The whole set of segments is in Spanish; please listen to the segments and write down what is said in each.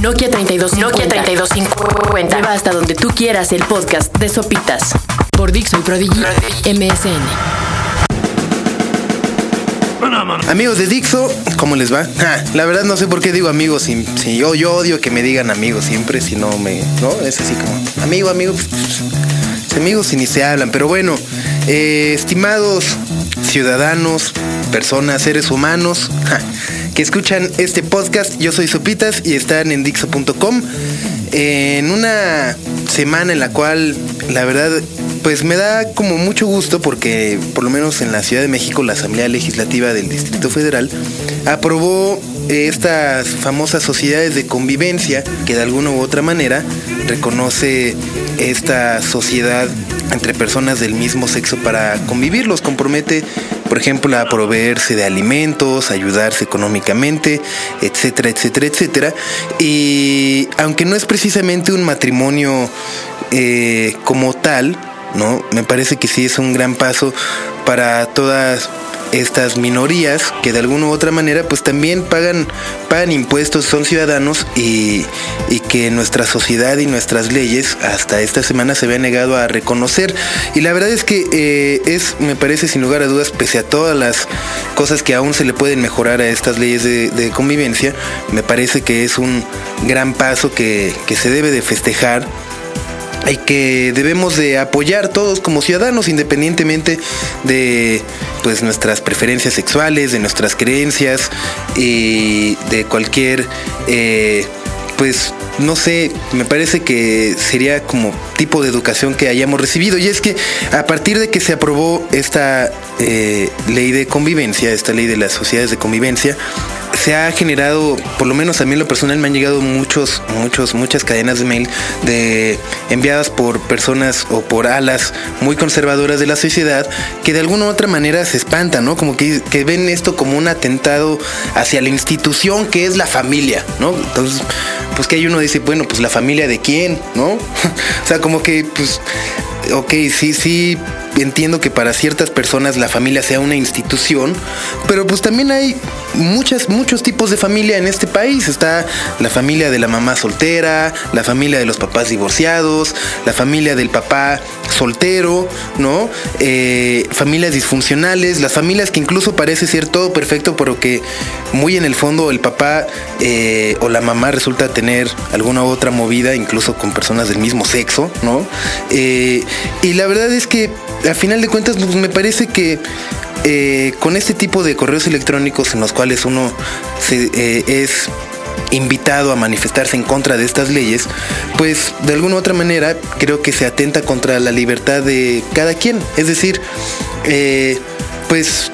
Nokia 3250. Nokia 3250. Lleva hasta donde tú quieras el podcast de Sopitas. Por Dixon Prodigy MSN. Amigos de Dixo, ¿cómo les va? Ja, la verdad no sé por qué digo amigos, si, si yo, yo odio que me digan amigos siempre, si no me... ¿No? Es así como, amigo, amigo, pues, pues, amigos y ni se hablan, pero bueno, eh, estimados ciudadanos, personas, seres humanos, que escuchan este podcast, yo soy Sopitas y están en Dixo.com, en una semana en la cual, la verdad, pues me da como mucho gusto porque por lo menos en la Ciudad de México la Asamblea Legislativa del Distrito Federal aprobó estas famosas sociedades de convivencia que de alguna u otra manera reconoce esta sociedad entre personas del mismo sexo para convivir, los compromete por ejemplo, a proveerse de alimentos, ayudarse económicamente, etcétera, etcétera, etcétera. Y aunque no es precisamente un matrimonio eh, como tal, ¿no? Me parece que sí es un gran paso para todas estas minorías que de alguna u otra manera pues también pagan, pagan impuestos, son ciudadanos y, y que nuestra sociedad y nuestras leyes hasta esta semana se habían negado a reconocer. Y la verdad es que eh, es, me parece sin lugar a dudas, pese a todas las cosas que aún se le pueden mejorar a estas leyes de, de convivencia, me parece que es un gran paso que, que se debe de festejar y que debemos de apoyar todos como ciudadanos independientemente de pues nuestras preferencias sexuales, de nuestras creencias y de cualquier eh, pues no sé, me parece que sería como tipo de educación que hayamos recibido. Y es que a partir de que se aprobó esta eh, ley de convivencia, esta ley de las sociedades de convivencia, se ha generado, por lo menos a mí en lo personal me han llegado muchos, muchos, muchas cadenas de mail de enviadas por personas o por alas muy conservadoras de la sociedad que de alguna u otra manera se espantan, ¿no? Como que, que ven esto como un atentado hacia la institución que es la familia, ¿no? Entonces, pues que hay uno dice, bueno, pues la familia de quién, ¿no? o sea, como que, pues, ok, sí, sí, entiendo que para ciertas personas la familia sea una institución, pero pues también hay muchas, muchos tipos de familia en este país. Está la familia de la mamá soltera, la familia de los papás divorciados, la familia del papá soltero, ¿no? Eh, familias disfuncionales, las familias que incluso parece ser todo perfecto, pero que muy en el fondo el papá eh, o la mamá resulta tener alguna otra movida, incluso con personas del mismo sexo, ¿no? Eh, y la verdad es que al final de cuentas pues, me parece que eh, con este tipo de correos electrónicos en los cuales uno eh, es invitado a manifestarse en contra de estas leyes, pues de alguna u otra manera creo que se atenta contra la libertad de cada quien. Es decir, eh, pues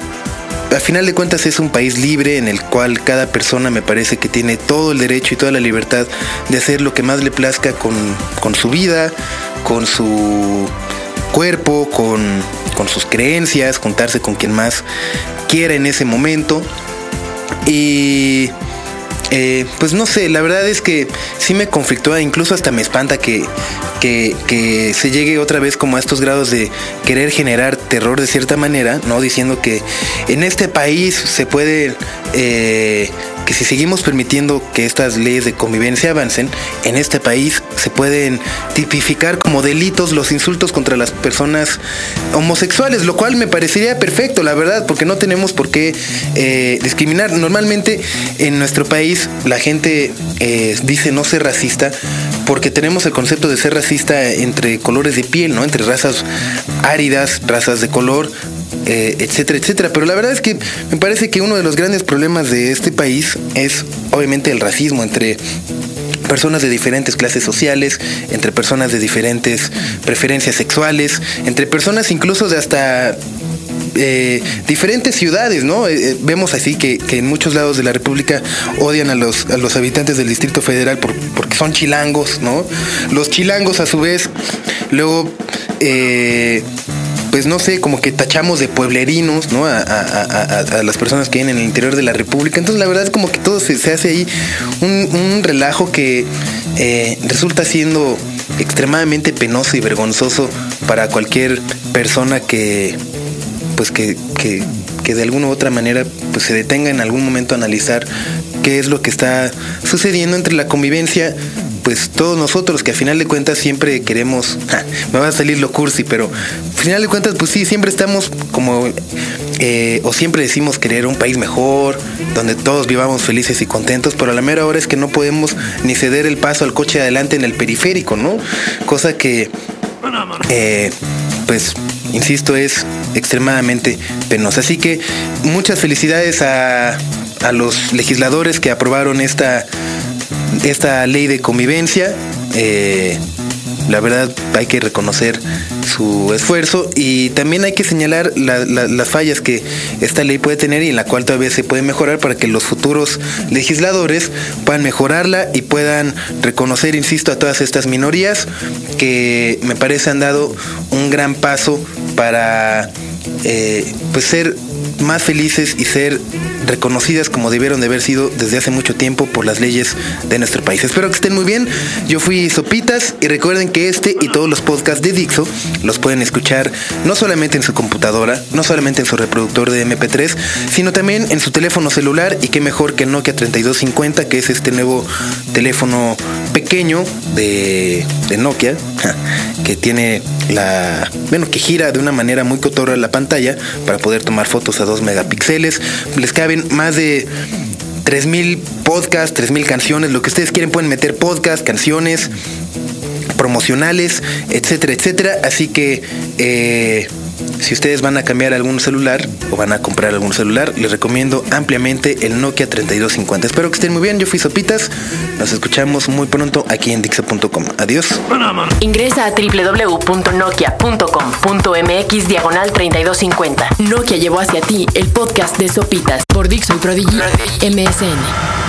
a final de cuentas es un país libre en el cual cada persona me parece que tiene todo el derecho y toda la libertad de hacer lo que más le plazca con, con su vida, con su cuerpo, con, con sus creencias, juntarse con quien más quiera en ese momento. Y eh, pues no sé, la verdad es que sí me conflictúa, incluso hasta me espanta que, que, que, se llegue otra vez como a estos grados de querer generar terror de cierta manera, ¿no? Diciendo que en este país se puede... Eh, que si seguimos permitiendo que estas leyes de convivencia avancen, en este país se pueden tipificar como delitos los insultos contra las personas homosexuales, lo cual me parecería perfecto, la verdad, porque no tenemos por qué eh, discriminar. Normalmente en nuestro país la gente eh, dice no ser racista porque tenemos el concepto de ser racista entre colores de piel, ¿no? Entre razas áridas, razas de color, eh, etcétera, etcétera. Pero la verdad es que me parece que uno de los grandes problemas de este país es obviamente el racismo entre personas de diferentes clases sociales, entre personas de diferentes preferencias sexuales, entre personas incluso de hasta eh, diferentes ciudades, ¿no? Eh, vemos así que, que, en muchos lados de la República odian a los, a los habitantes del Distrito Federal por, porque son chilangos, ¿no? Los chilangos a su vez, luego... Eh, pues no sé, como que tachamos de pueblerinos, ¿no? A, a, a, a, las personas que vienen en el interior de la República. Entonces la verdad es como que todo se, se hace ahí un, un relajo que eh, resulta siendo extremadamente penoso y vergonzoso para cualquier persona que, pues que, que, que de alguna u otra manera pues se detenga en algún momento a analizar qué es lo que está sucediendo entre la convivencia pues todos nosotros que a final de cuentas siempre queremos, me va a salir lo cursi, pero a final de cuentas pues sí, siempre estamos como, eh, o siempre decimos querer un país mejor, donde todos vivamos felices y contentos, pero a la mera hora es que no podemos ni ceder el paso al coche adelante en el periférico, ¿no? Cosa que, eh, pues, insisto, es extremadamente penosa. Así que muchas felicidades a, a los legisladores que aprobaron esta esta ley de convivencia. Eh, la verdad hay que reconocer su esfuerzo y también hay que señalar las fallas que esta ley puede tener y en la cual todavía se puede mejorar para que los futuros legisladores puedan mejorarla y puedan reconocer, insisto, a todas estas minorías que me parece han dado un gran paso para eh, pues ser más felices y ser reconocidas como debieron de haber sido desde hace mucho tiempo por las leyes de nuestro país. Espero que estén muy bien. Yo fui Sopitas y recuerden que este y todos los podcasts de Dixo los pueden escuchar no solamente en su computadora, no solamente en su reproductor de MP3, sino también en su teléfono celular y qué mejor que Nokia 3250, que es este nuevo teléfono pequeño de, de Nokia, que tiene la, bueno, que gira de una manera muy cotorra la pantalla para poder tomar fotos a 2 megapíxeles. Les caben más de 3000 podcasts, 3000 canciones, lo que ustedes quieren pueden meter podcasts, canciones promocionales, etcétera, etcétera. Así que eh, si ustedes van a cambiar algún celular o van a comprar algún celular, les recomiendo ampliamente el Nokia 3250. Espero que estén muy bien. Yo fui Sopitas. Nos escuchamos muy pronto aquí en Dixo.com. Adiós. Ingresa a www.nokia.com.mx diagonal 3250. Nokia llevó hacia ti el podcast de Sopitas por Dixo y Prodigy MSN.